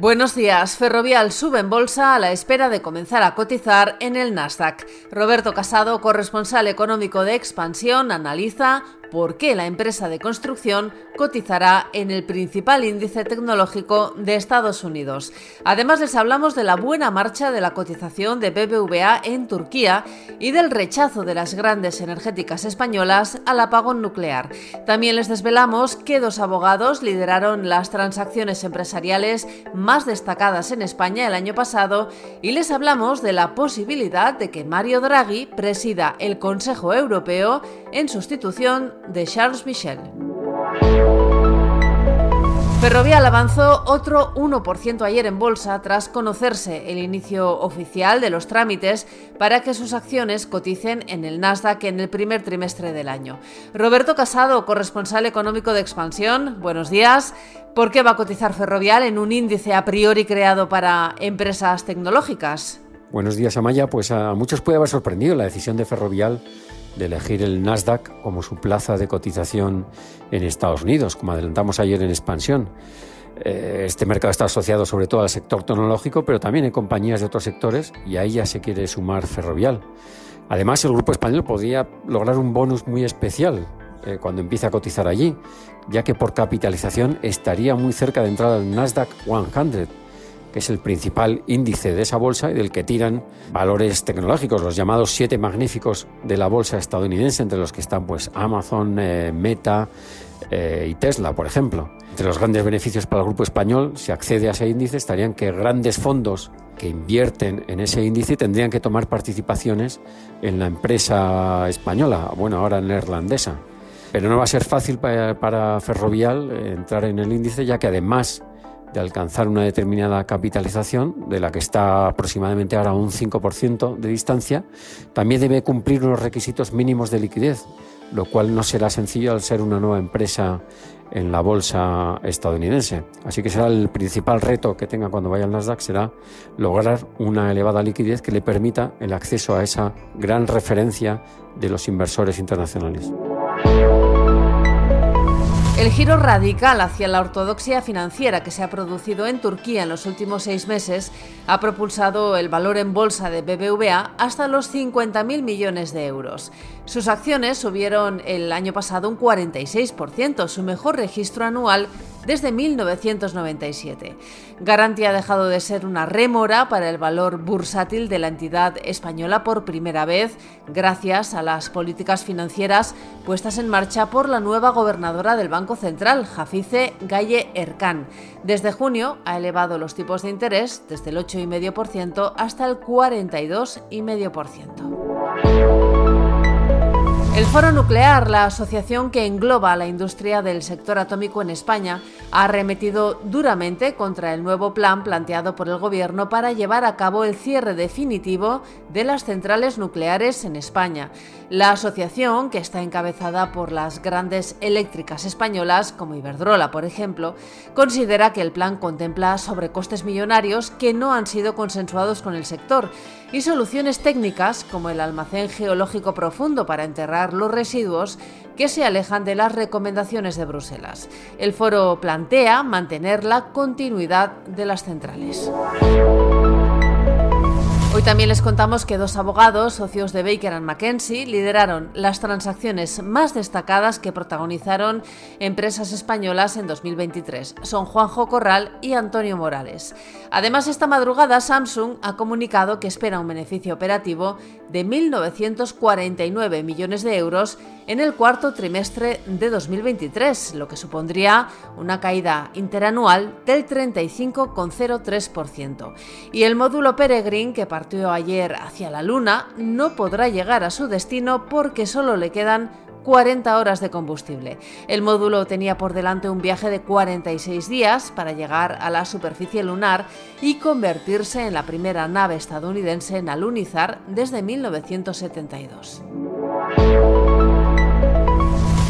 Buenos días. Ferrovial sube en bolsa a la espera de comenzar a cotizar en el Nasdaq. Roberto Casado, corresponsal económico de Expansión, analiza por qué la empresa de construcción cotizará en el principal índice tecnológico de Estados Unidos. Además les hablamos de la buena marcha de la cotización de BBVA en Turquía y del rechazo de las grandes energéticas españolas al apagón nuclear. También les desvelamos que dos abogados lideraron las transacciones empresariales más destacadas en España el año pasado y les hablamos de la posibilidad de que Mario Draghi presida el Consejo Europeo en sustitución de Charles Michel. Ferrovial avanzó otro 1% ayer en bolsa tras conocerse el inicio oficial de los trámites para que sus acciones coticen en el Nasdaq en el primer trimestre del año. Roberto Casado, corresponsal económico de Expansión, buenos días. ¿Por qué va a cotizar Ferrovial en un índice a priori creado para empresas tecnológicas? Buenos días, Amaya. Pues a muchos puede haber sorprendido la decisión de Ferrovial de elegir el Nasdaq como su plaza de cotización en Estados Unidos, como adelantamos ayer en expansión. Eh, este mercado está asociado sobre todo al sector tecnológico, pero también hay compañías de otros sectores y ahí ya se quiere sumar Ferrovial. Además, el grupo español podría lograr un bonus muy especial eh, cuando empiece a cotizar allí, ya que por capitalización estaría muy cerca de entrar al Nasdaq 100 que es el principal índice de esa bolsa y del que tiran valores tecnológicos, los llamados siete magníficos de la bolsa estadounidense, entre los que están pues Amazon, eh, Meta eh, y Tesla, por ejemplo. Entre los grandes beneficios para el grupo español, si accede a ese índice, estarían que grandes fondos que invierten en ese índice tendrían que tomar participaciones en la empresa española, bueno, ahora neerlandesa. Pero no va a ser fácil para, para Ferrovial eh, entrar en el índice, ya que además de alcanzar una determinada capitalización, de la que está aproximadamente ahora un 5% de distancia, también debe cumplir unos requisitos mínimos de liquidez, lo cual no será sencillo al ser una nueva empresa en la bolsa estadounidense. Así que será el principal reto que tenga cuando vaya al Nasdaq, será lograr una elevada liquidez que le permita el acceso a esa gran referencia de los inversores internacionales. El giro radical hacia la ortodoxia financiera que se ha producido en Turquía en los últimos seis meses ha propulsado el valor en bolsa de BBVA hasta los 50.000 millones de euros. Sus acciones subieron el año pasado un 46%, su mejor registro anual desde 1997. Garanti ha dejado de ser una rémora para el valor bursátil de la entidad española por primera vez, gracias a las políticas financieras puestas en marcha por la nueva gobernadora del Banco Central, Jafice Galle Erkan. Desde junio ha elevado los tipos de interés desde el 8,5% hasta el 42,5%. El Foro Nuclear, la asociación que engloba la industria del sector atómico en España, ha arremetido duramente contra el nuevo plan planteado por el Gobierno para llevar a cabo el cierre definitivo de las centrales nucleares en España. La asociación, que está encabezada por las grandes eléctricas españolas, como Iberdrola, por ejemplo, considera que el plan contempla sobrecostes millonarios que no han sido consensuados con el sector y soluciones técnicas como el almacén geológico profundo para enterrar los residuos que se alejan de las recomendaciones de Bruselas. El foro plantea mantener la continuidad de las centrales. Hoy también les contamos que dos abogados, socios de Baker McKenzie, lideraron las transacciones más destacadas que protagonizaron empresas españolas en 2023. Son Juanjo Corral y Antonio Morales. Además, esta madrugada Samsung ha comunicado que espera un beneficio operativo de 1.949 millones de euros en el cuarto trimestre de 2023, lo que supondría una caída interanual del 35,03%. Y el módulo Peregrine, que ayer hacia la Luna, no podrá llegar a su destino porque solo le quedan 40 horas de combustible. El módulo tenía por delante un viaje de 46 días para llegar a la superficie lunar y convertirse en la primera nave estadounidense en alunizar desde 1972.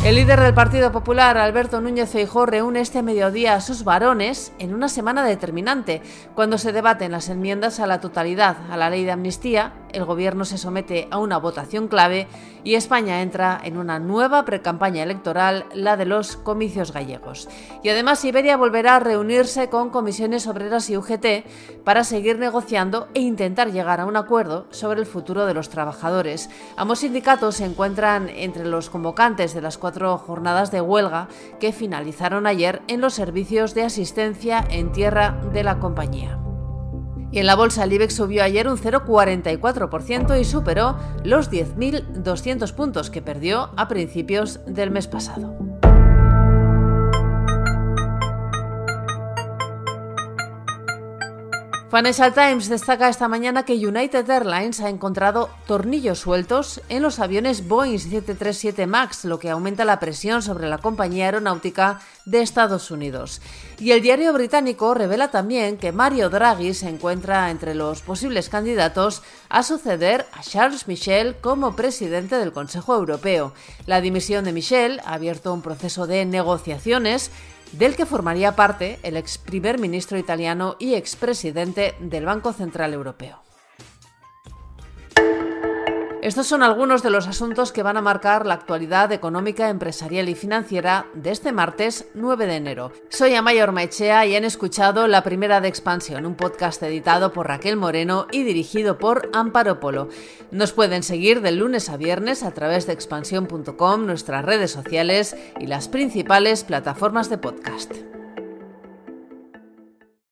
El líder del Partido Popular, Alberto Núñez Feijóo, reúne este mediodía a sus varones en una semana determinante, cuando se debaten las enmiendas a la totalidad a la ley de amnistía, el gobierno se somete a una votación clave y España entra en una nueva precampaña electoral, la de los comicios gallegos. Y además Iberia volverá a reunirse con comisiones obreras y UGT para seguir negociando e intentar llegar a un acuerdo sobre el futuro de los trabajadores. Ambos sindicatos se encuentran entre los convocantes de las jornadas de huelga que finalizaron ayer en los servicios de asistencia en tierra de la compañía. Y en la bolsa el IBEX subió ayer un 0,44% y superó los 10.200 puntos que perdió a principios del mes pasado. Financial Times destaca esta mañana que United Airlines ha encontrado tornillos sueltos en los aviones Boeing 737 MAX, lo que aumenta la presión sobre la compañía aeronáutica de Estados Unidos. Y el diario británico revela también que Mario Draghi se encuentra entre los posibles candidatos a suceder a Charles Michel como presidente del Consejo Europeo. La dimisión de Michel ha abierto un proceso de negociaciones del que formaría parte el ex primer ministro italiano y expresidente del Banco Central Europeo. Estos son algunos de los asuntos que van a marcar la actualidad económica, empresarial y financiera de este martes 9 de enero. Soy Amaya Ormaechea y han escuchado La Primera de Expansión, un podcast editado por Raquel Moreno y dirigido por Amparo Polo. Nos pueden seguir de lunes a viernes a través de expansión.com, nuestras redes sociales y las principales plataformas de podcast.